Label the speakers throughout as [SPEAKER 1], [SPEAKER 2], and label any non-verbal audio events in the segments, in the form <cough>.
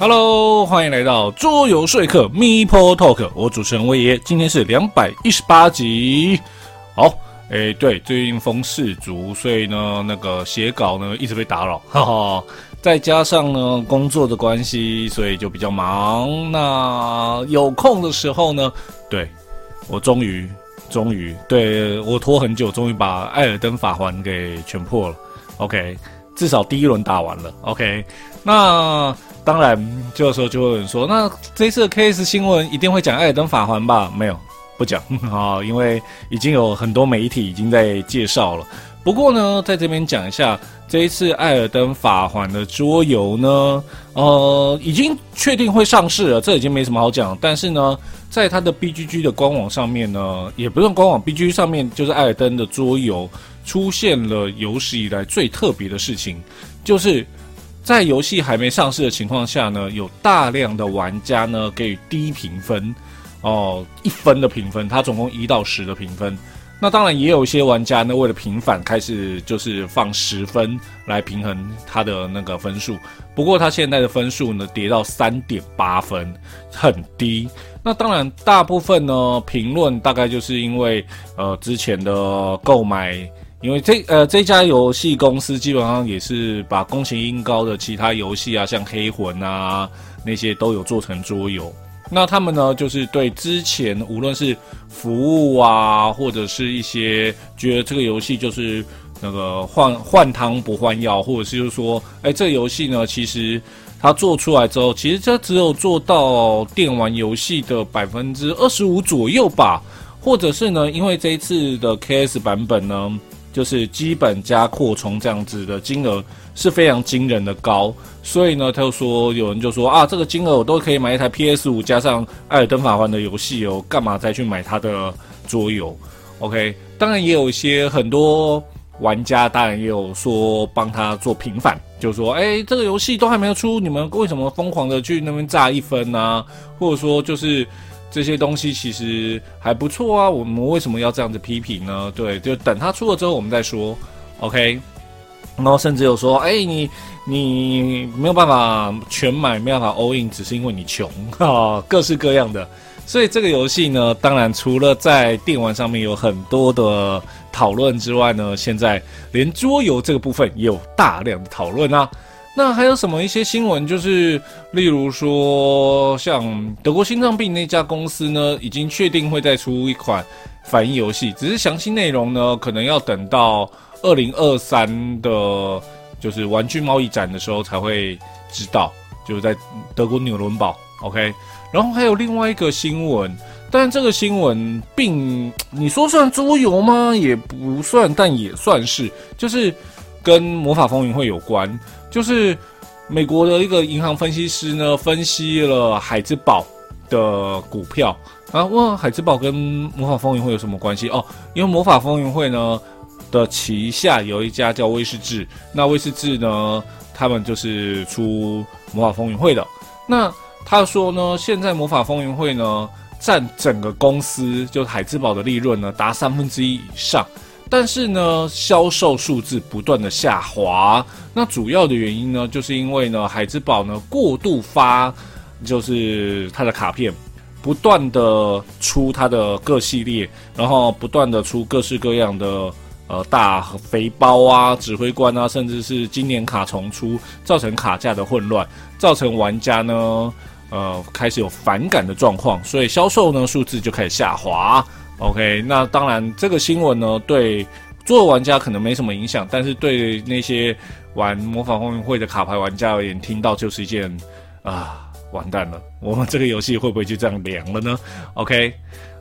[SPEAKER 1] Hello，欢迎来到桌游说客 m e p l Talk，我主持人威爷，今天是两百一十八集。好，哎，对，最近风势足，所以呢，那个写稿呢一直被打扰，<laughs> 哈哈。再加上呢工作的关系，所以就比较忙。那有空的时候呢，对我终于终于对我拖很久，终于把艾尔登法环给全破了。OK，至少第一轮打完了。OK，那。当然，这个时候就会有人说，那这次的 KS 新闻一定会讲艾尔登法环吧？没有，不讲啊，<laughs> 因为已经有很多媒体已经在介绍了。不过呢，在这边讲一下，这一次艾尔登法环的桌游呢，呃，已经确定会上市了，这已经没什么好讲。但是呢，在它的 BGG 的官网上面呢，也不用官网，BGG 上面就是艾尔登的桌游出现了有史以来最特别的事情，就是。在游戏还没上市的情况下呢，有大量的玩家呢给予低评分，哦，一分的评分，它总共一到十的评分。那当然也有一些玩家呢，为了平反，开始就是放十分来平衡它的那个分数。不过它现在的分数呢跌到三点八分，很低。那当然，大部分呢评论大概就是因为呃之前的购买。因为这呃这家游戏公司基本上也是把宫崎英高的其他游戏啊，像黑魂啊那些都有做成桌游。那他们呢，就是对之前无论是服务啊，或者是一些觉得这个游戏就是那个换换汤不换药，或者是就是说，哎，这个游戏呢，其实它做出来之后，其实它只有做到电玩游戏的百分之二十五左右吧，或者是呢，因为这一次的 KS 版本呢。就是基本加扩充这样子的金额是非常惊人的高，所以呢，他就说有人就说啊，这个金额我都可以买一台 PS 五加上《艾尔登法环》的游戏哦，干嘛再去买它的桌游？OK，当然也有一些很多玩家当然也有说帮他做平反，就说哎，这个游戏都还没有出，你们为什么疯狂的去那边炸一分呢？或者说就是。这些东西其实还不错啊，我们为什么要这样子批评呢？对，就等它出了之后我们再说，OK。然后甚至有说，哎，你你没有办法全买，没办法 all in，只是因为你穷 <laughs> 啊，各式各样的。所以这个游戏呢，当然除了在电玩上面有很多的讨论之外呢，现在连桌游这个部分也有大量的讨论啊。那还有什么一些新闻？就是例如说，像德国心脏病那家公司呢，已经确定会再出一款反应游戏，只是详细内容呢，可能要等到二零二三的，就是玩具贸易展的时候才会知道。就是在德国纽伦堡，OK。然后还有另外一个新闻，但这个新闻并你说算桌游吗？也不算，但也算是，就是跟魔法风云会有关。就是美国的一个银行分析师呢，分析了海之宝的股票啊，问海之宝跟魔法风云会有什么关系？哦，因为魔法风云会呢的旗下有一家叫威士治，那威士治呢，他们就是出魔法风云会的。那他说呢，现在魔法风云会呢占整个公司就海之宝的利润呢达三分之一以上。但是呢，销售数字不断的下滑。那主要的原因呢，就是因为呢，海之宝呢过度发，就是它的卡片，不断的出它的各系列，然后不断的出各式各样的呃大肥包啊、指挥官啊，甚至是今年卡重出，造成卡价的混乱，造成玩家呢呃开始有反感的状况，所以销售呢数字就开始下滑。OK，那当然，这个新闻呢，对做玩家可能没什么影响，但是对那些玩魔法风云会的卡牌玩家而言，听到就是一件啊，完蛋了，我们这个游戏会不会就这样凉了呢？OK，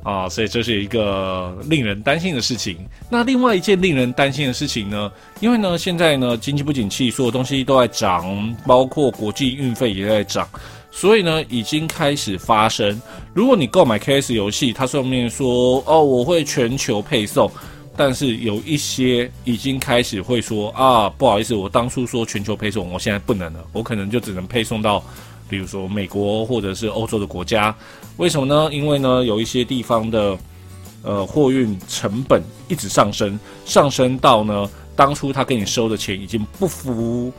[SPEAKER 1] 啊，所以这是一个令人担心的事情。那另外一件令人担心的事情呢，因为呢，现在呢，经济不景气，所有东西都在涨，包括国际运费也在涨。所以呢，已经开始发生。如果你购买 KS 游戏，它上面说哦，我会全球配送，但是有一些已经开始会说啊，不好意思，我当初说全球配送，我现在不能了，我可能就只能配送到，比如说美国或者是欧洲的国家。为什么呢？因为呢，有一些地方的呃货运成本一直上升，上升到呢，当初他给你收的钱已经不符。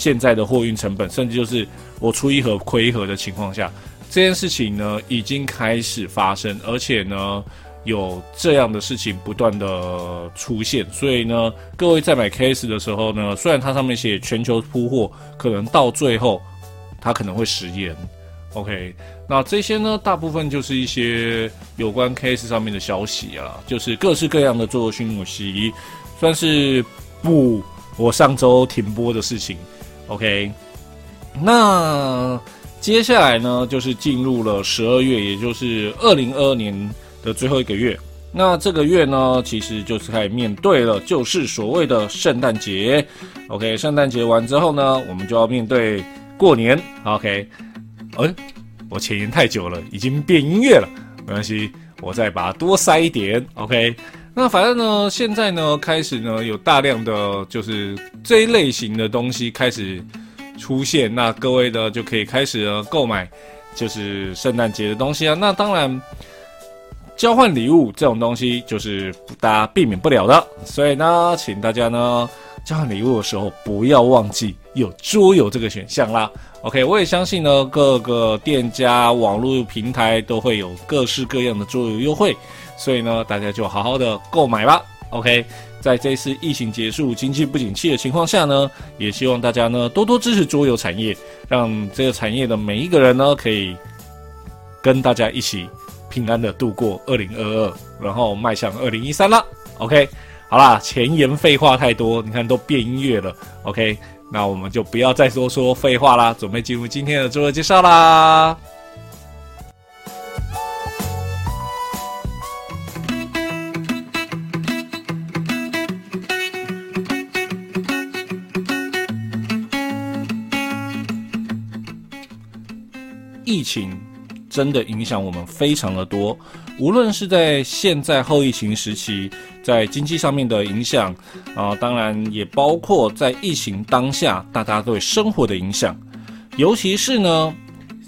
[SPEAKER 1] 现在的货运成本，甚至就是我出一盒亏一盒的情况下，这件事情呢已经开始发生，而且呢有这样的事情不断的出现，所以呢，各位在买 case 的时候呢，虽然它上面写全球铺货，可能到最后它可能会食言。OK，那这些呢，大部分就是一些有关 case 上面的消息啊，就是各式各样的做讯息，算是不我上周停播的事情。OK，那接下来呢，就是进入了十二月，也就是二零二二年的最后一个月。那这个月呢，其实就是开始面对了，就是所谓的圣诞节。OK，圣诞节完之后呢，我们就要面对过年。OK。嗯，我前言太久了，已经变音乐了，没关系，我再把它多塞一点。OK，那反正呢，现在呢，开始呢，有大量的就是这一类型的东西开始出现，那各位呢就可以开始购买，就是圣诞节的东西啊。那当然，交换礼物这种东西就是大家避免不了的，所以呢，请大家呢交换礼物的时候不要忘记有桌游这个选项啦。OK，我也相信呢，各个店家、网络平台都会有各式各样的桌游优惠，所以呢，大家就好好的购买吧。OK，在这次疫情结束、经济不景气的情况下呢，也希望大家呢多多支持桌游产业，让这个产业的每一个人呢可以跟大家一起平安的度过二零二二，然后迈向二零一三了。OK，好啦，前言废话太多，你看都变音乐了。OK。那我们就不要再多说废话啦，准备进入今天的桌游介绍啦。真的影响我们非常的多，无论是在现在后疫情时期。在经济上面的影响啊，当然也包括在疫情当下大家对生活的影响，尤其是呢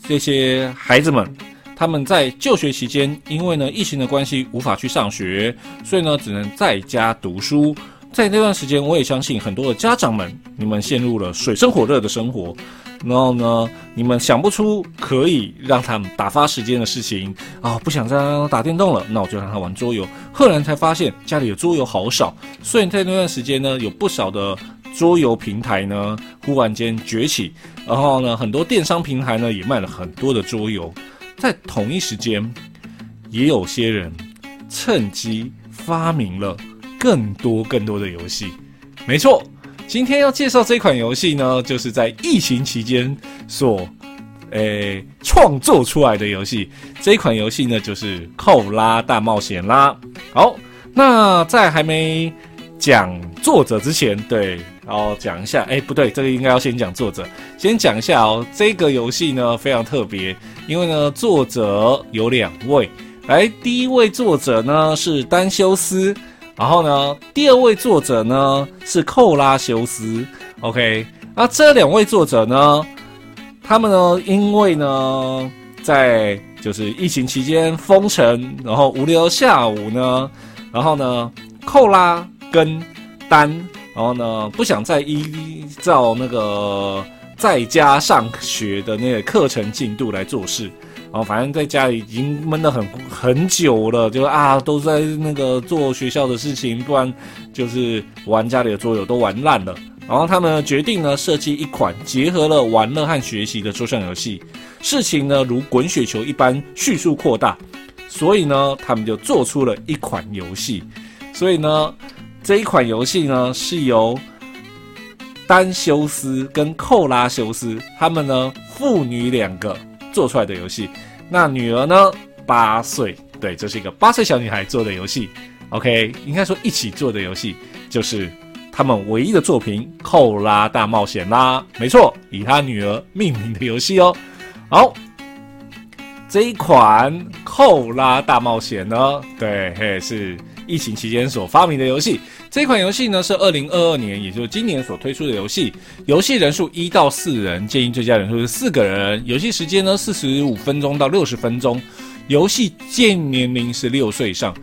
[SPEAKER 1] 这些孩子们，他们在就学期间，因为呢疫情的关系无法去上学，所以呢只能在家读书。在那段时间，我也相信很多的家长们，你们陷入了水深火热的生活。然后呢，你们想不出可以让他们打发时间的事情啊，不想再让他打电动了，那我就让他玩桌游。赫然才发现家里的桌游好少，所以在那段时间呢，有不少的桌游平台呢忽然间崛起，然后呢，很多电商平台呢也卖了很多的桌游。在同一时间，也有些人趁机发明了更多更多的游戏。没错。今天要介绍这款游戏呢，就是在疫情期间所诶创作出来的游戏。这款游戏呢，就是《扣拉大冒险》啦。好，那在还没讲作者之前，对，然后讲一下，哎，不对，这个应该要先讲作者。先讲一下哦，这个游戏呢非常特别，因为呢作者有两位。来，第一位作者呢是丹修斯。然后呢，第二位作者呢是寇拉修斯，OK，那这两位作者呢，他们呢因为呢在就是疫情期间封城，然后无聊下午呢，然后呢寇拉跟丹，然后呢不想再依照那个在家上学的那个课程进度来做事。哦，反正在家里已经闷了很很久了，就啊，都在那个做学校的事情，不然就是玩家里的桌游都玩烂了。然后他们决定呢，设计一款结合了玩乐和学习的桌上游戏。事情呢，如滚雪球一般迅速扩大，所以呢，他们就做出了一款游戏。所以呢，这一款游戏呢，是由丹修斯跟寇拉修斯他们呢父女两个。做出来的游戏，那女儿呢？八岁，对，这是一个八岁小女孩做的游戏。OK，应该说一起做的游戏，就是他们唯一的作品《扣拉大冒险》啦。没错，以他女儿命名的游戏哦。好，这一款《扣拉大冒险》呢，对，嘿，是疫情期间所发明的游戏。这款游戏呢是二零二二年，也就是今年所推出的游戏。游戏人数一到四人，建议最佳人数是四个人。游戏时间呢四十五分钟到六十分钟。游戏建议年龄是六岁以上。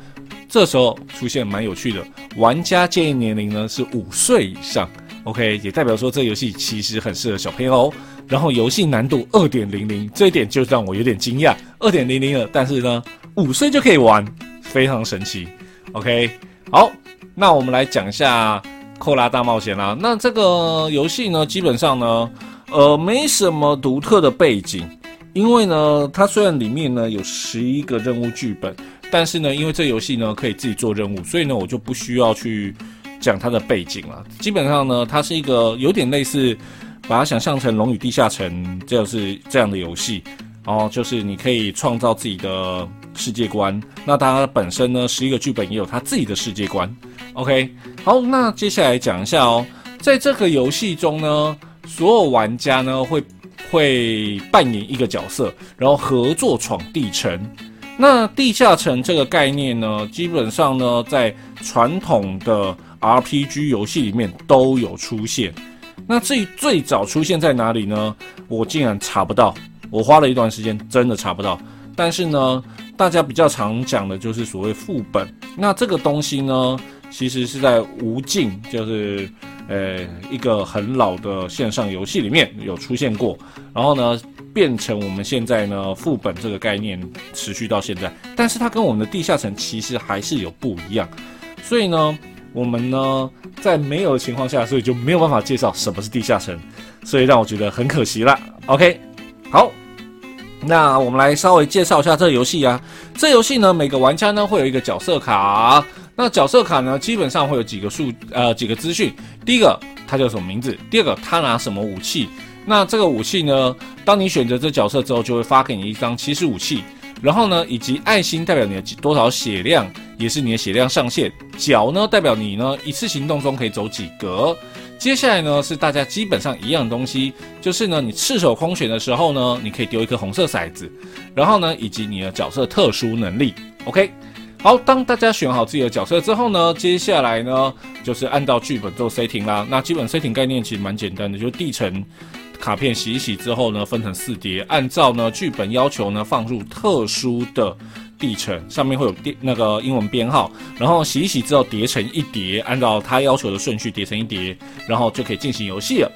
[SPEAKER 1] 这时候出现蛮有趣的，玩家建议年龄呢是五岁以上。OK，也代表说这游戏其实很适合小朋友。然后游戏难度二点零零，这一点就让我有点惊讶，二点零零了，但是呢，五岁就可以玩，非常神奇。OK，好，那我们来讲一下《扣拉大冒险》啦。那这个游戏呢，基本上呢，呃，没什么独特的背景，因为呢，它虽然里面呢有十一个任务剧本，但是呢，因为这游戏呢可以自己做任务，所以呢，我就不需要去讲它的背景了。基本上呢，它是一个有点类似。把它想象成《龙与地下城》就是这样的游戏，然后就是你可以创造自己的世界观。那它本身呢，十一个剧本也有它自己的世界观。OK，好，那接下来讲一下哦，在这个游戏中呢，所有玩家呢会会扮演一个角色，然后合作闯地城。那地下城这个概念呢，基本上呢，在传统的 RPG 游戏里面都有出现。那最最早出现在哪里呢？我竟然查不到，我花了一段时间，真的查不到。但是呢，大家比较常讲的就是所谓副本。那这个东西呢，其实是在无尽，就是呃一个很老的线上游戏里面有出现过。然后呢，变成我们现在呢副本这个概念持续到现在。但是它跟我们的地下城其实还是有不一样。所以呢。我们呢，在没有的情况下，所以就没有办法介绍什么是地下城，所以让我觉得很可惜啦。OK，好，那我们来稍微介绍一下这游戏啊。这游戏呢，每个玩家呢会有一个角色卡，那角色卡呢基本上会有几个数呃几个资讯。第一个，他叫什么名字？第二个，他拿什么武器？那这个武器呢，当你选择这角色之后，就会发给你一张骑士武器。然后呢，以及爱心代表你的多少血量，也是你的血量上限。脚呢，代表你呢一次行动中可以走几格。接下来呢，是大家基本上一样的东西，就是呢，你赤手空拳的时候呢，你可以丢一颗红色骰子。然后呢，以及你的角色特殊能力。OK，好，当大家选好自己的角色之后呢，接下来呢，就是按照剧本做 setting 啦。那基本 setting 概念其实蛮简单的，就是地层。卡片洗一洗之后呢，分成四叠，按照呢剧本要求呢放入特殊的地层，上面会有电那个英文编号，然后洗一洗之后叠成一叠，按照它要求的顺序叠成一叠，然后就可以进行游戏了。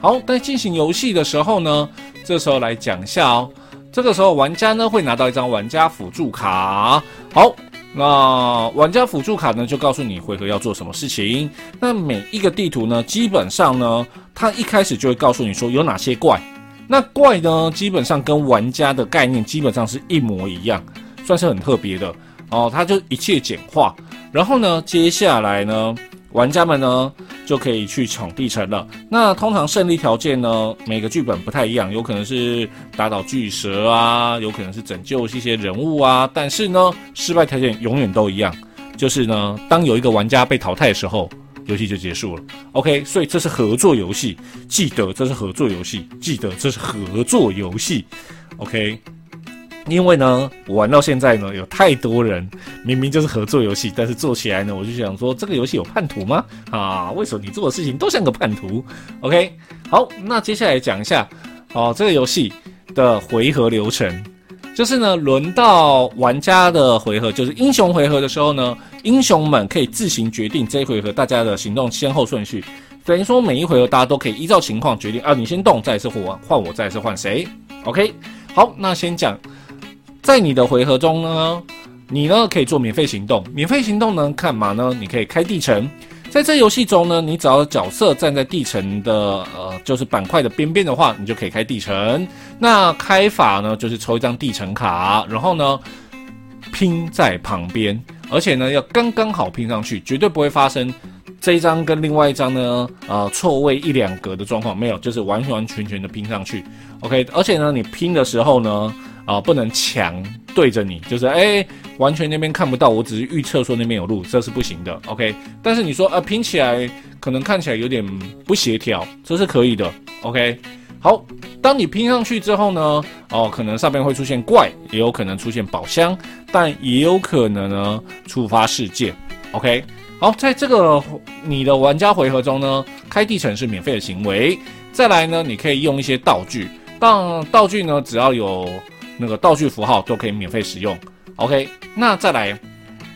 [SPEAKER 1] 好，在进行游戏的时候呢，这时候来讲一下哦，这个时候玩家呢会拿到一张玩家辅助卡。好。那玩家辅助卡呢，就告诉你回合要做什么事情。那每一个地图呢，基本上呢，它一开始就会告诉你说有哪些怪。那怪呢，基本上跟玩家的概念基本上是一模一样，算是很特别的哦。它就一切简化。然后呢，接下来呢？玩家们呢就可以去抢地城了。那通常胜利条件呢，每个剧本不太一样，有可能是打倒巨蛇啊，有可能是拯救一些人物啊。但是呢，失败条件永远都一样，就是呢，当有一个玩家被淘汰的时候，游戏就结束了。OK，所以这是合作游戏，记得这是合作游戏，记得这是合作游戏。OK。因为呢，我玩到现在呢，有太多人明明就是合作游戏，但是做起来呢，我就想说，这个游戏有叛徒吗？啊，为什么你做的事情都像个叛徒？OK，好，那接下来讲一下，哦，这个游戏的回合流程，就是呢，轮到玩家的回合，就是英雄回合的时候呢，英雄们可以自行决定这一回合大家的行动先后顺序，等于说每一回合大家都可以依照情况决定，啊，你先动，再是换换我，再是换谁？OK，好，那先讲。在你的回合中呢，你呢可以做免费行动。免费行动呢，干嘛呢？你可以开地城。在这游戏中呢，你只要角色站在地城的呃，就是板块的边边的话，你就可以开地城。那开法呢，就是抽一张地城卡，然后呢拼在旁边，而且呢要刚刚好拼上去，绝对不会发生这一张跟另外一张呢呃错位一两格的状况。没有，就是完完全全的拼上去。OK，而且呢，你拼的时候呢。啊，不能强对着你，就是哎，完全那边看不到，我只是预测说那边有路，这是不行的。OK，但是你说呃拼起来可能看起来有点不协调，这是可以的。OK，好，当你拼上去之后呢，哦，可能上面会出现怪，也有可能出现宝箱，但也有可能呢触发事件。OK，好，在这个你的玩家回合中呢，开地城是免费的行为。再来呢，你可以用一些道具，但道具呢只要有。那个道具符号都可以免费使用。OK，那再来，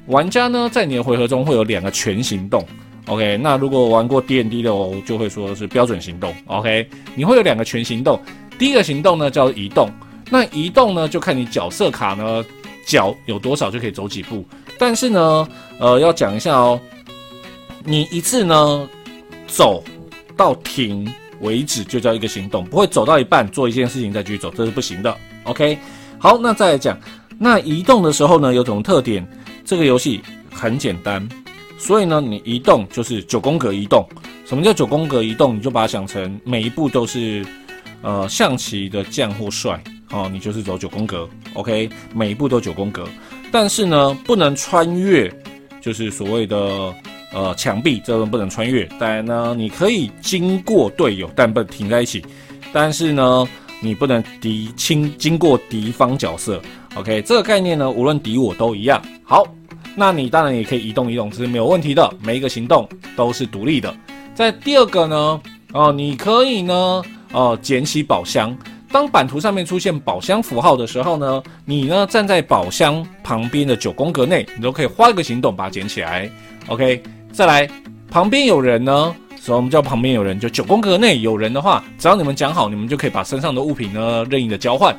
[SPEAKER 1] 玩家呢在你的回合中会有两个全行动。OK，那如果玩过 D N D 的，哦就会说是标准行动。OK，你会有两个全行动，第一个行动呢叫移动，那移动呢就看你角色卡呢脚有多少就可以走几步，但是呢，呃，要讲一下哦，你一次呢走到停为止就叫一个行动，不会走到一半做一件事情再继续走，这是不行的。OK，好，那再来讲，那移动的时候呢有什么特点，这个游戏很简单。所以呢，你移动就是九宫格移动。什么叫九宫格移动？你就把它想成每一步都是，呃，象棋的将或帅哦，你就是走九宫格。OK，每一步都九宫格。但是呢，不能穿越，就是所谓的呃墙壁，这种不能穿越。当然呢，你可以经过队友，但不能停在一起。但是呢，你不能敌亲经过敌方角色。OK，这个概念呢，无论敌我都一样。好。那你当然也可以移动移动，这是没有问题的。每一个行动都是独立的。在第二个呢，哦，你可以呢，哦，捡起宝箱。当版图上面出现宝箱符号的时候呢，你呢站在宝箱旁边的九宫格内，你都可以花一个行动把它捡起来。OK，再来，旁边有人呢，所以我们叫旁边有人，就九宫格内有人的话，只要你们讲好，你们就可以把身上的物品呢任意的交换。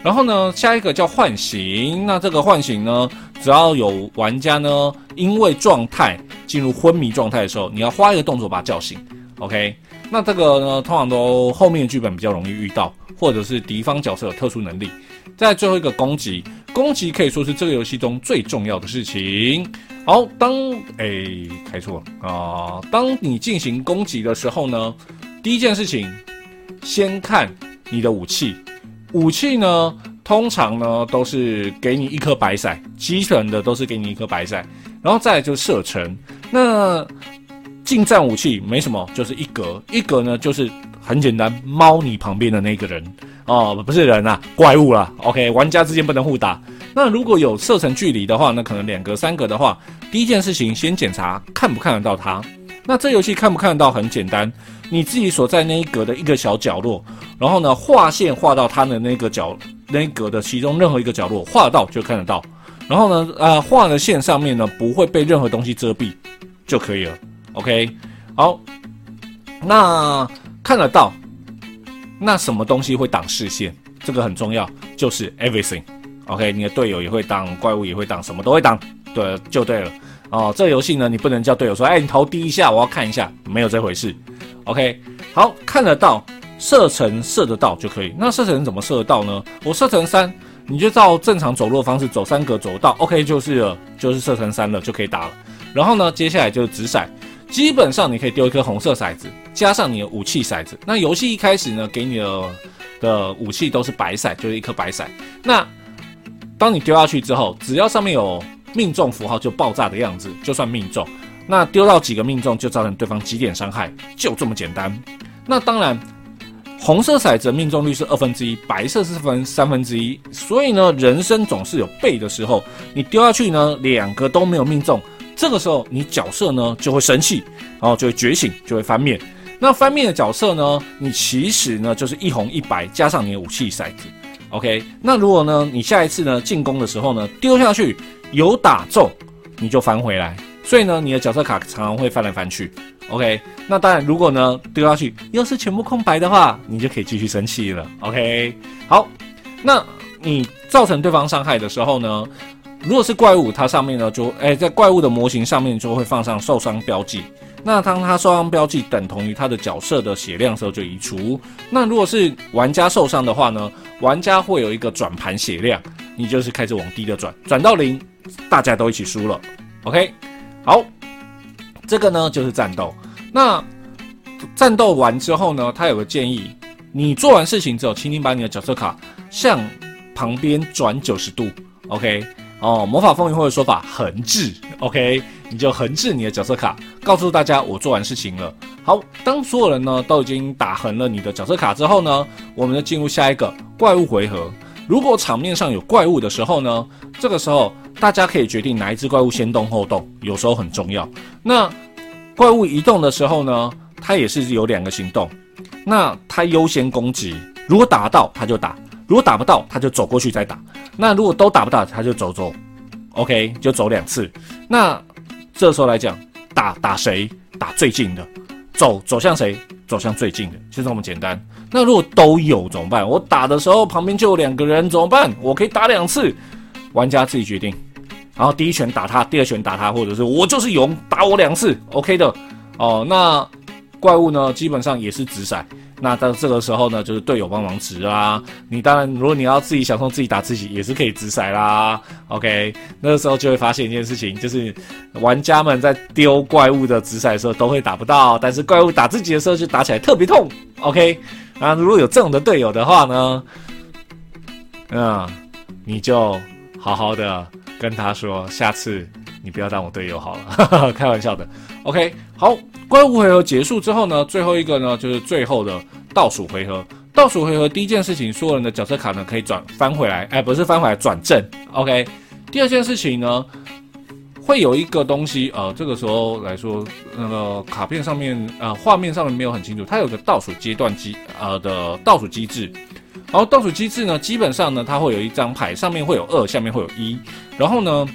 [SPEAKER 1] 然后呢，下一个叫唤醒。那这个唤醒呢，只要有玩家呢，因为状态进入昏迷状态的时候，你要花一个动作把他叫醒。OK，那这个呢，通常都后面的剧本比较容易遇到，或者是敌方角色有特殊能力。在最后一个攻击，攻击可以说是这个游戏中最重要的事情。好，当哎开错了啊，当你进行攻击的时候呢，第一件事情，先看你的武器。武器呢，通常呢都是给你一颗白骰，基本的都是给你一颗白骰，然后再来就射程。那近战武器没什么，就是一格，一格呢就是很简单，猫你旁边的那个人哦，不是人啊，怪物啦。OK，玩家之间不能互打。那如果有射程距离的话，那可能两格、三格的话，第一件事情先检查看不看得到他。那这游戏看不看得到很简单，你自己所在那一格的一个小角落，然后呢画线画到他的那个角那一格的其中任何一个角落，画到就看得到。然后呢，呃，画的线上面呢不会被任何东西遮蔽就可以了。OK，好，那看得到，那什么东西会挡视线？这个很重要，就是 everything。OK，你的队友也会挡，怪物也会挡，什么都会挡，对，就对了。哦，这个游戏呢，你不能叫队友说，哎，你头低一下，我要看一下，没有这回事。OK，好看得到，射程射得到就可以。那射程怎么射得到呢？我射程三，你就照正常走路的方式走三格走到，OK 就是了，就是射程三了，就可以打了。然后呢，接下来就是直骰，基本上你可以丢一颗红色骰子，加上你的武器骰子。那游戏一开始呢，给你的的武器都是白骰，就是一颗白骰。那当你丢下去之后，只要上面有命中符号就爆炸的样子，就算命中。那丢到几个命中就造成对方几点伤害，就这么简单。那当然，红色骰子命中率是二分之一，白色是分三分之一。所以呢，人生总是有背的时候。你丢下去呢，两个都没有命中，这个时候你角色呢就会生气，然后就会觉醒，就会翻面。那翻面的角色呢，你其实呢就是一红一白加上你的武器骰子。OK，那如果呢你下一次呢进攻的时候呢丢下去。有打中，你就翻回来，所以呢，你的角色卡常常会翻来翻去。OK，那当然，如果呢丢下去又是全部空白的话，你就可以继续生气了。OK，好，那你造成对方伤害的时候呢，如果是怪物，它上面呢就哎在怪物的模型上面就会放上受伤标记。那当它受伤标记等同于它的角色的血量时候就移除。那如果是玩家受伤的话呢，玩家会有一个转盘血量，你就是开始往低的转，转到零。大家都一起输了，OK，好，这个呢就是战斗。那战斗完之后呢，他有个建议，你做完事情之后，请你把你的角色卡向旁边转九十度，OK，哦，魔法风云会的说法横置，OK，你就横置你的角色卡，告诉大家我做完事情了。好，当所有人呢都已经打横了你的角色卡之后呢，我们就进入下一个怪物回合。如果场面上有怪物的时候呢，这个时候大家可以决定哪一只怪物先动后动，有时候很重要。那怪物移动的时候呢，它也是有两个行动。那它优先攻击，如果打到它就打，如果打不到他就走过去再打。那如果都打不到，他就走走，OK 就走两次。那这时候来讲，打打谁打最近的，走走向谁？走向最近的，就这么简单。那如果都有怎么办？我打的时候旁边就有两个人怎么办？我可以打两次，玩家自己决定。然后第一拳打他，第二拳打他，或者是我就是勇打我两次，OK 的哦。那怪物呢，基本上也是直闪。那到这个时候呢，就是队友帮忙直啦。你当然，如果你要自己享受自己打自己，也是可以直骰啦。OK，那个时候就会发现一件事情，就是玩家们在丢怪物的直骰的时候都会打不到，但是怪物打自己的时候就打起来特别痛。OK，啊，如果有这种的队友的话呢，嗯，你就好好的。跟他说，下次你不要当我队友好了，<laughs> 开玩笑的。OK，好，怪物回合结束之后呢，最后一个呢就是最后的倒数回合。倒数回合第一件事情，所有人的角色卡呢可以转翻回来，哎，不是翻回来，转正。OK，第二件事情呢，会有一个东西，呃，这个时候来说，那个卡片上面，呃，画面上面没有很清楚，它有个倒数阶段机，呃的倒数机制。然后倒数机制呢，基本上呢，它会有一张牌，上面会有二，下面会有一，然后呢，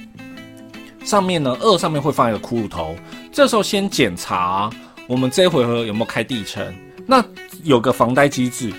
[SPEAKER 1] 上面呢二上面会放一个骷髅头。这时候先检查我们这一回合有没有开地层。那有个防呆机制，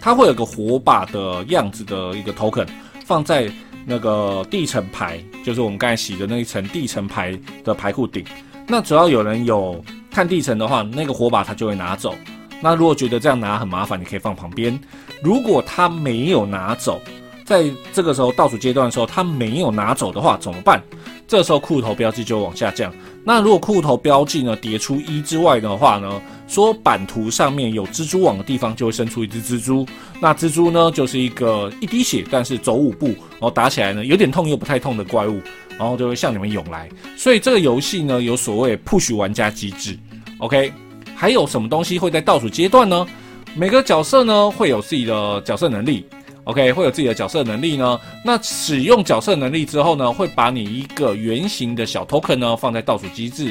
[SPEAKER 1] 它会有个火把的样子的一个 token 放在那个地层牌，就是我们刚才洗的那一层地层牌的牌库顶。那只要有人有看地层的话，那个火把它就会拿走。那如果觉得这样拿很麻烦，你可以放旁边。如果他没有拿走，在这个时候倒数阶段的时候，他没有拿走的话怎么办？这时候库头标记就往下降。那如果库头标记呢叠出一之外的话呢，说版图上面有蜘蛛网的地方就会生出一只蜘蛛。那蜘蛛呢就是一个一滴血，但是走五步，然后打起来呢有点痛又不太痛的怪物，然后就会向你们涌来。所以这个游戏呢有所谓 push 玩家机制。OK，还有什么东西会在倒数阶段呢？每个角色呢会有自己的角色能力，OK，会有自己的角色能力呢。那使用角色能力之后呢，会把你一个圆形的小 token 呢放在倒数机制，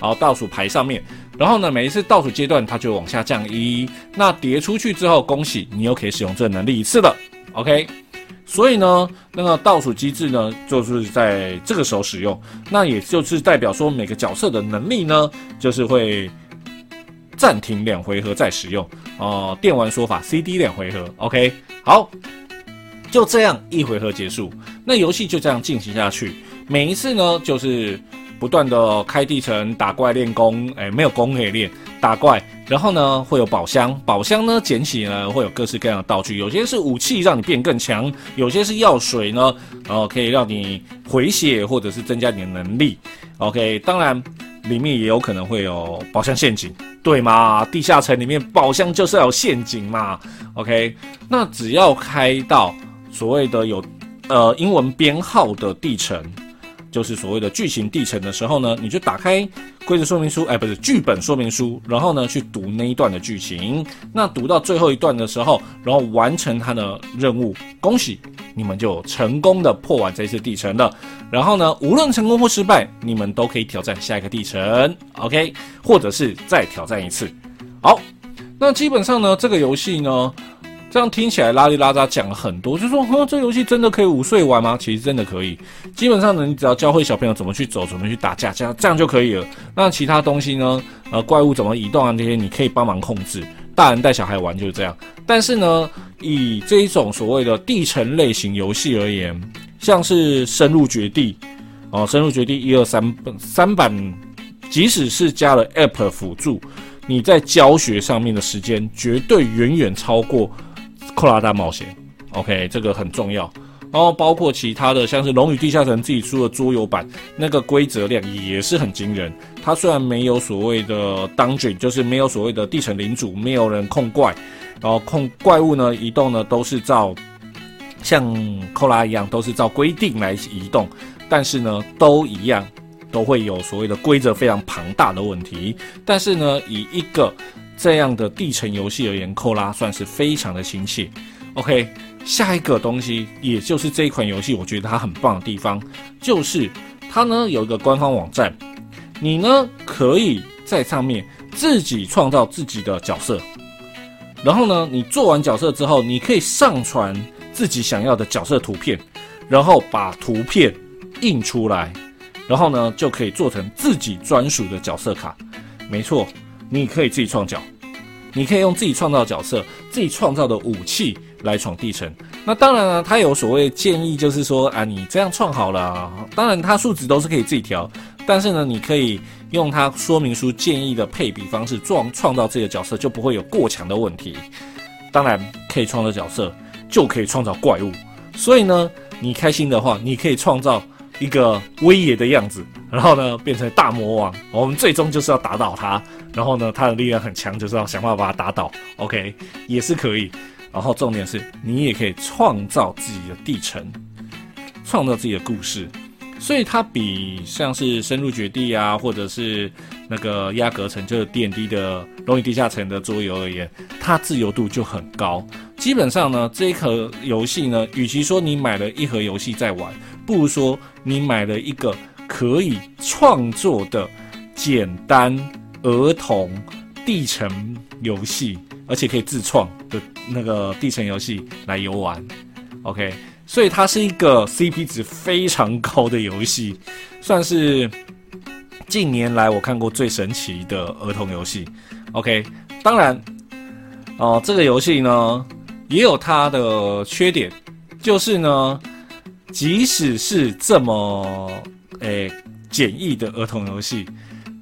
[SPEAKER 1] 然后倒数牌上面。然后呢，每一次倒数阶段它就往下降一。那叠出去之后，恭喜你又可以使用这个能力一次了，OK。所以呢，那个倒数机制呢，就是在这个时候使用。那也就是代表说，每个角色的能力呢，就是会。暂停两回合再使用哦，电玩说法 CD 两回合，OK，好，就这样一回合结束，那游戏就这样进行下去。每一次呢，就是不断的开地层打怪练功，哎，没有功可以练，打怪，然后呢会有宝箱，宝箱呢捡起呢会有各式各样的道具，有些是武器让你变更强，有些是药水呢，然后可以让你回血或者是增加你的能力，OK，当然。里面也有可能会有宝箱陷阱，对吗？地下城里面宝箱就是要有陷阱嘛。OK，那只要开到所谓的有呃英文编号的地层，就是所谓的剧情地层的时候呢，你就打开规则说明书，哎，不是剧本说明书，然后呢去读那一段的剧情。那读到最后一段的时候，然后完成它的任务，恭喜你们就成功的破完这次地层了。然后呢，无论成功或失败，你们都可以挑战下一个地层，OK，或者是再挑战一次。好，那基本上呢，这个游戏呢，这样听起来拉里拉扎讲了很多，就说，呵，这游戏真的可以午睡玩吗？其实真的可以。基本上呢，你只要教会小朋友怎么去走，怎么去打架，这样这样就可以了。那其他东西呢，呃，怪物怎么移动啊，这些你可以帮忙控制。大人带小孩玩就是这样。但是呢，以这一种所谓的地层类型游戏而言，像是深入绝地，哦，深入绝地一二三三版，即使是加了 App 辅助，你在教学上面的时间绝对远远超过《克拉大冒险》。OK，这个很重要。然后包括其他的，像是《龙与地下城》自己出的桌游版，那个规则量也是很惊人。它虽然没有所谓的 Dungeon，就是没有所谓的地层领主，没有人控怪，然后控怪物呢移动呢都是照。像扣拉一样，都是照规定来移动，但是呢，都一样，都会有所谓的规则非常庞大的问题。但是呢，以一个这样的地层游戏而言，扣拉算是非常的亲切。OK，下一个东西，也就是这一款游戏，我觉得它很棒的地方，就是它呢有一个官方网站，你呢可以在上面自己创造自己的角色，然后呢，你做完角色之后，你可以上传。自己想要的角色图片，然后把图片印出来，然后呢就可以做成自己专属的角色卡。没错，你可以自己创角，你可以用自己创造角色、自己创造的武器来闯地城。那当然了，他有所谓建议，就是说啊，你这样创好了，当然他数值都是可以自己调，但是呢，你可以用他说明书建议的配比方式创创造自己的角色，就不会有过强的问题。当然，可以创造角色，就可以创造怪物。所以呢，你开心的话，你可以创造一个威严的样子，然后呢，变成大魔王。我们最终就是要打倒他，然后呢，他的力量很强，就是要想办法把他打倒。OK，也是可以。然后重点是你也可以创造自己的地层，创造自己的故事。所以它比像是深入绝地啊，或者是那个压格层，就是 D N D 的龙与地下城的桌游而言，它自由度就很高。基本上呢，这一盒游戏呢，与其说你买了一盒游戏在玩，不如说你买了一个可以创作的简单儿童地层游戏，而且可以自创的那个地层游戏来游玩。OK。所以它是一个 CP 值非常高的游戏，算是近年来我看过最神奇的儿童游戏。OK，当然，哦，这个游戏呢也有它的缺点，就是呢，即使是这么诶简易的儿童游戏，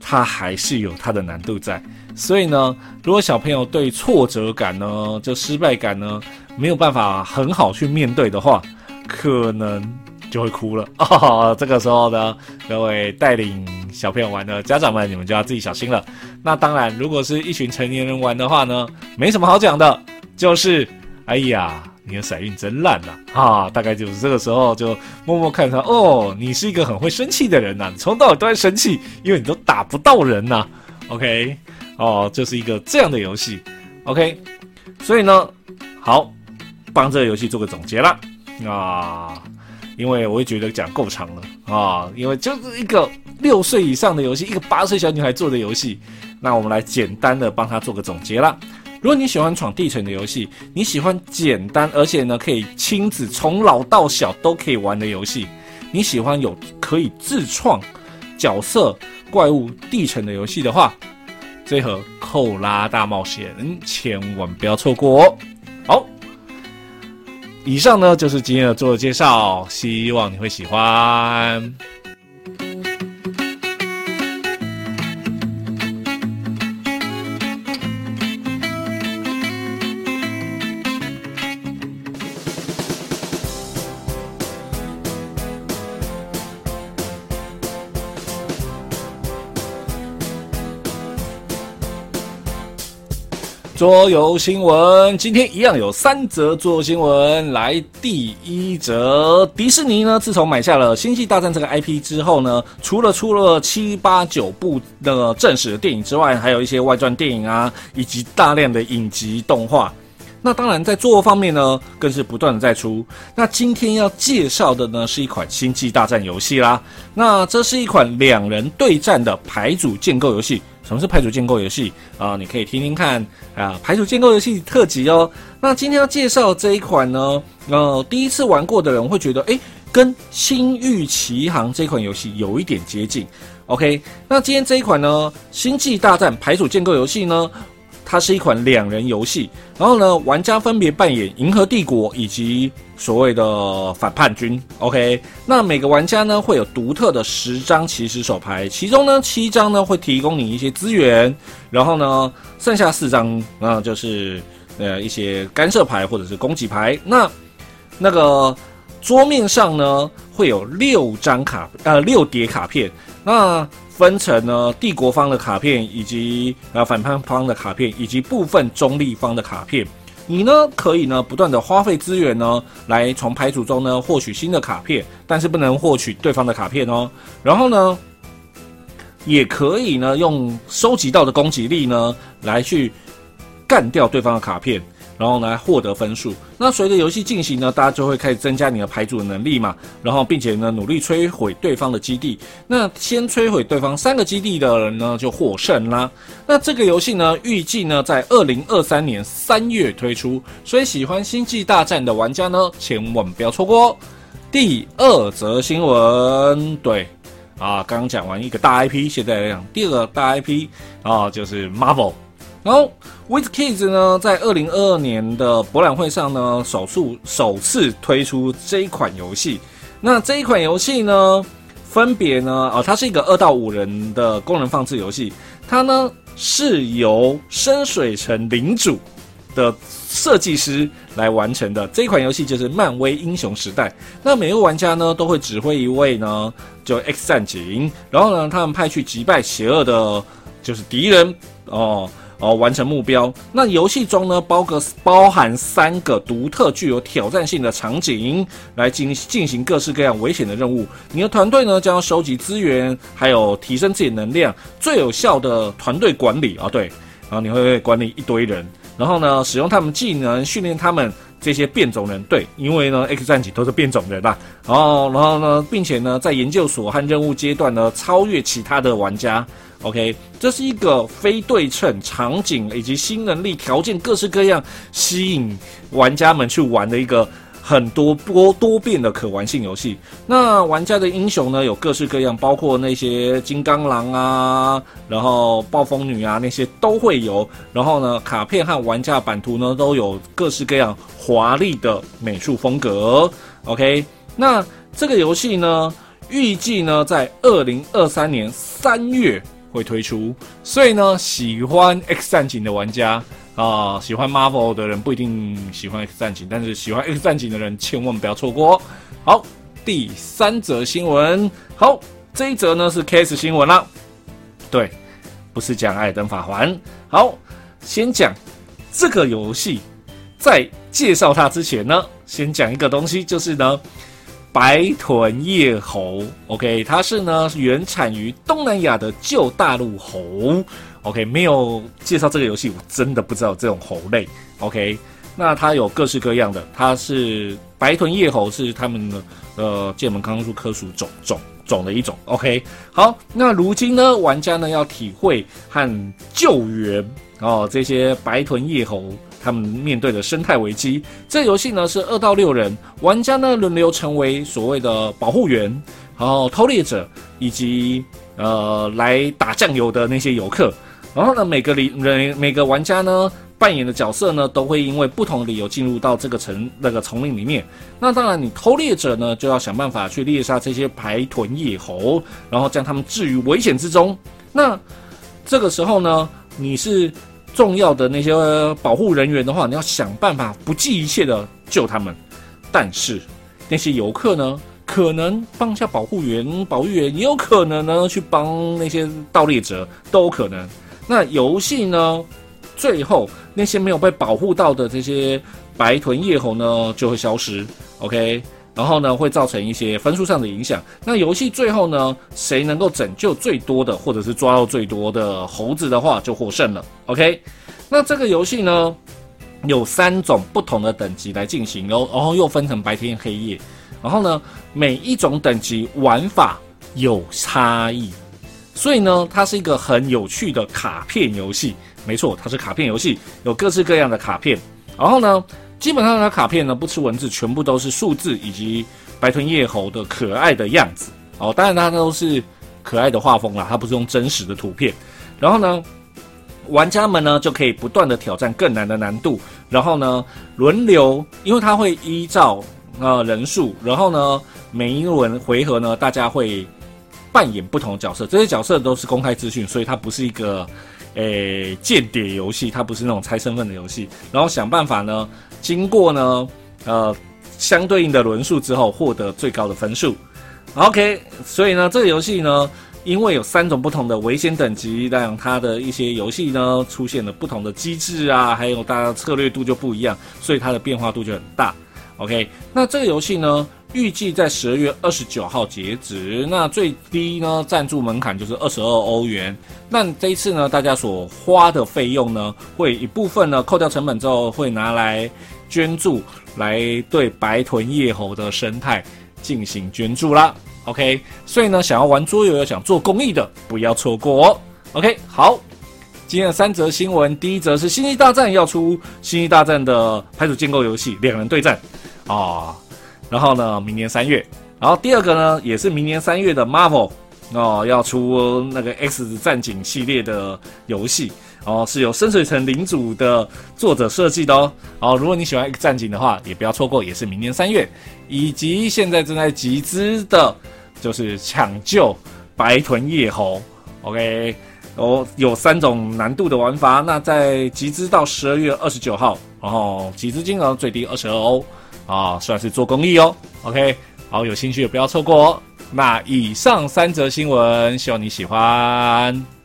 [SPEAKER 1] 它还是有它的难度在。所以呢，如果小朋友对挫折感呢、就失败感呢没有办法很好去面对的话，可能就会哭了哦。<laughs> 这个时候呢，各位带领小朋友玩的家长们，你们就要自己小心了。那当然，如果是一群成年人玩的话呢，没什么好讲的，就是哎呀，你的骰运真烂呐啊！大概就是这个时候就默默看他哦，你是一个很会生气的人呐，从到尾都在生气，因为你都打不到人呐。OK，哦，就是一个这样的游戏。OK，所以呢，好，帮这个游戏做个总结了。啊，因为我也觉得讲够长了啊，因为就是一个六岁以上的游戏，一个八岁小女孩做的游戏，那我们来简单的帮她做个总结啦。如果你喜欢闯地城的游戏，你喜欢简单而且呢可以亲子从老到小都可以玩的游戏，你喜欢有可以自创角色、怪物、地城的游戏的话，这盒《扣拉大冒险》千万不要错过哦。好。以上呢就是今天的做的介绍，希望你会喜欢。桌游新闻，今天一样有三则桌游新闻。来，第一则，迪士尼呢，自从买下了《星际大战》这个 IP 之后呢，除了出了七八九部的正史的电影之外，还有一些外传电影啊，以及大量的影集动画。那当然，在桌游方面呢，更是不断的在出。那今天要介绍的呢，是一款《星际大战》游戏啦。那这是一款两人对战的牌组建构游戏。什么是排组建构游戏啊？你可以听听看啊，排组建构游戏特辑哦。那今天要介绍这一款呢，呃，第一次玩过的人会觉得，哎，跟《星域奇航》这款游戏有一点接近。OK，那今天这一款呢，《星际大战》排组建构游戏呢？它是一款两人游戏，然后呢，玩家分别扮演银河帝国以及所谓的反叛军。OK，那每个玩家呢会有独特的十张起始手牌，其中呢七张呢会提供你一些资源，然后呢剩下四张那就是呃一些干涉牌或者是攻击牌。那那个桌面上呢会有六张卡呃六叠卡片，那。分成呢帝国方的卡片，以及呃反叛方的卡片，以及部分中立方的卡片。你呢可以呢不断的花费资源呢，来从牌组中呢获取新的卡片，但是不能获取对方的卡片哦。然后呢，也可以呢用收集到的攻击力呢来去干掉对方的卡片。然后来获得分数。那随着游戏进行呢，大家就会开始增加你的牌组的能力嘛。然后并且呢，努力摧毁对方的基地。那先摧毁对方三个基地的人呢，就获胜啦。那这个游戏呢，预计呢在二零二三年三月推出。所以喜欢星际大战的玩家呢，千万不要错过。第二则新闻，对，啊，刚刚讲完一个大 IP，现在来讲第二个大 IP 啊，就是 Marvel。然后，With Kids 呢，在二零二二年的博览会上呢，首次首次推出这一款游戏。那这一款游戏呢，分别呢，哦，它是一个二到五人的功能放置游戏，它呢是由深水城领主的设计师来完成的。这一款游戏就是漫威英雄时代。那每位玩家呢，都会指挥一位呢，就 X 战警，然后呢，他们派去击败邪恶的，就是敌人哦。哦，完成目标。那游戏中呢，包个包含三个独特、具有挑战性的场景，来进进行各式各样危险的任务。你的团队呢，将要收集资源，还有提升自己能量，最有效的团队管理啊，对，然后你会管理一堆人，然后呢，使用他们技能训练他们这些变种人，对，因为呢，X 战警都是变种人啦。然后，然后呢，并且呢，在研究所和任务阶段呢，超越其他的玩家。OK，这是一个非对称场景以及新能力条件各式各样，吸引玩家们去玩的一个很多多多变的可玩性游戏。那玩家的英雄呢，有各式各样，包括那些金刚狼啊，然后暴风女啊，那些都会有。然后呢，卡片和玩家版图呢，都有各式各样华丽的美术风格。OK，那这个游戏呢，预计呢在二零二三年三月。会推出，所以呢，喜欢 X 战警的玩家啊，喜欢 Marvel 的人不一定喜欢 X 战警，但是喜欢 X 战警的人千万不要错过。好，第三则新闻，好，这一则呢是 Case 新闻了，对，不是讲艾登法环。好，先讲这个游戏，在介绍它之前呢，先讲一个东西，就是呢。白臀叶猴，OK，它是呢原产于东南亚的旧大陆猴，OK，没有介绍这个游戏，我真的不知道这种猴类，OK，那它有各式各样的，它是白臀叶猴是它们的呃剑门康树科属种种种的一种，OK，好，那如今呢玩家呢要体会和救援哦这些白臀叶猴。他们面对的生态危机。这游戏呢是二到六人玩家呢轮流成为所谓的保护员，然后偷猎者以及呃来打酱油的那些游客。然后呢每个里人每个玩家呢扮演的角色呢都会因为不同的理由进入到这个城那个丛林里面。那当然你偷猎者呢就要想办法去猎杀这些白臀野猴，然后将他们置于危险之中。那这个时候呢你是。重要的那些保护人员的话，你要想办法不计一切的救他们。但是那些游客呢，可能放下保护员、保育员，也有可能呢去帮那些盗猎者，都有可能。那游戏呢，最后那些没有被保护到的这些白臀叶猴呢，就会消失。OK。然后呢，会造成一些分数上的影响。那游戏最后呢，谁能够拯救最多的，或者是抓到最多的猴子的话，就获胜了。OK，那这个游戏呢，有三种不同的等级来进行哦，然后又分成白天黑夜。然后呢，每一种等级玩法有差异，所以呢，它是一个很有趣的卡片游戏。没错，它是卡片游戏，有各式各样的卡片。然后呢？基本上它卡片呢，不吃文字，全部都是数字以及白臀叶猴的可爱的样子哦。当然，它都是可爱的画风啦，它不是用真实的图片。然后呢，玩家们呢就可以不断的挑战更难的难度，然后呢轮流，因为它会依照呃人数，然后呢每一轮回合呢，大家会扮演不同的角色，这些角色都是公开资讯，所以它不是一个诶间谍游戏，它不是那种猜身份的游戏，然后想办法呢。经过呢，呃，相对应的轮数之后，获得最高的分数。OK，所以呢，这个游戏呢，因为有三种不同的危险等级，让它的一些游戏呢，出现了不同的机制啊，还有大家策略度就不一样，所以它的变化度就很大。OK，那这个游戏呢，预计在十二月二十九号截止。那最低呢，赞助门槛就是二十二欧元。那这一次呢，大家所花的费用呢，会一部分呢扣掉成本之后，会拿来捐助，来对白臀叶猴的生态进行捐助啦。OK，所以呢，想要玩桌游又想做公益的，不要错过哦。OK，好，今天的三则新闻，第一则是《星际大战》要出《星际大战》的牌组建构游戏，两人对战。啊，然后呢，明年三月，然后第二个呢，也是明年三月的 Marvel 哦，要出那个 X 战警系列的游戏哦，是由深水城领主的作者设计的哦。哦，如果你喜欢 X 战警的话，也不要错过，也是明年三月，以及现在正在集资的，就是抢救白豚夜猴。OK，哦，有三种难度的玩法，那在集资到十二月二十九号，然后集资金额最低二十二欧啊，算是做公益哦。OK，好，有兴趣的不要错过哦。那以上三则新闻，希望你喜欢。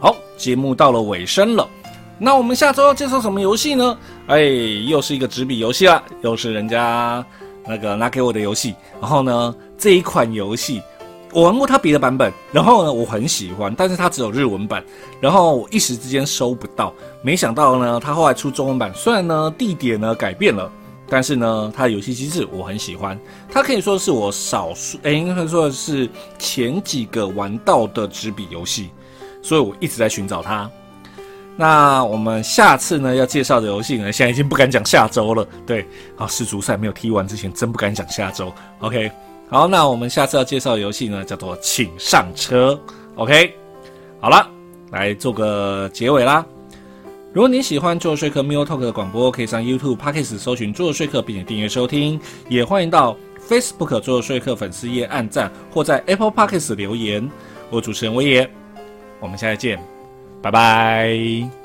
[SPEAKER 1] 好节目到了尾声了，那我们下周要介绍什么游戏呢？哎，又是一个纸笔游戏啦，又是人家那个拿给我的游戏。然后呢，这一款游戏我玩过它别的版本，然后呢我很喜欢，但是它只有日文版，然后我一时之间收不到。没想到呢，它后来出中文版，虽然呢地点呢改变了，但是呢它的游戏机制我很喜欢。它可以说是我少数，哎，应该说是前几个玩到的纸笔游戏。所以我一直在寻找它。那我们下次呢要介绍的游戏呢，现在已经不敢讲下周了。对，啊，世足赛没有踢完之前，真不敢讲下周。OK，好，那我们下次要介绍的游戏呢，叫做《请上车》。OK，好了，来做个结尾啦。如果你喜欢做说客 m i l Talk 的广播，可以上 YouTube、Podcast 搜寻做说客，并且订阅收听。也欢迎到 Facebook 做说客粉丝页按赞，或在 Apple Podcast 留言。我主持人威爷。我们下次见，拜拜。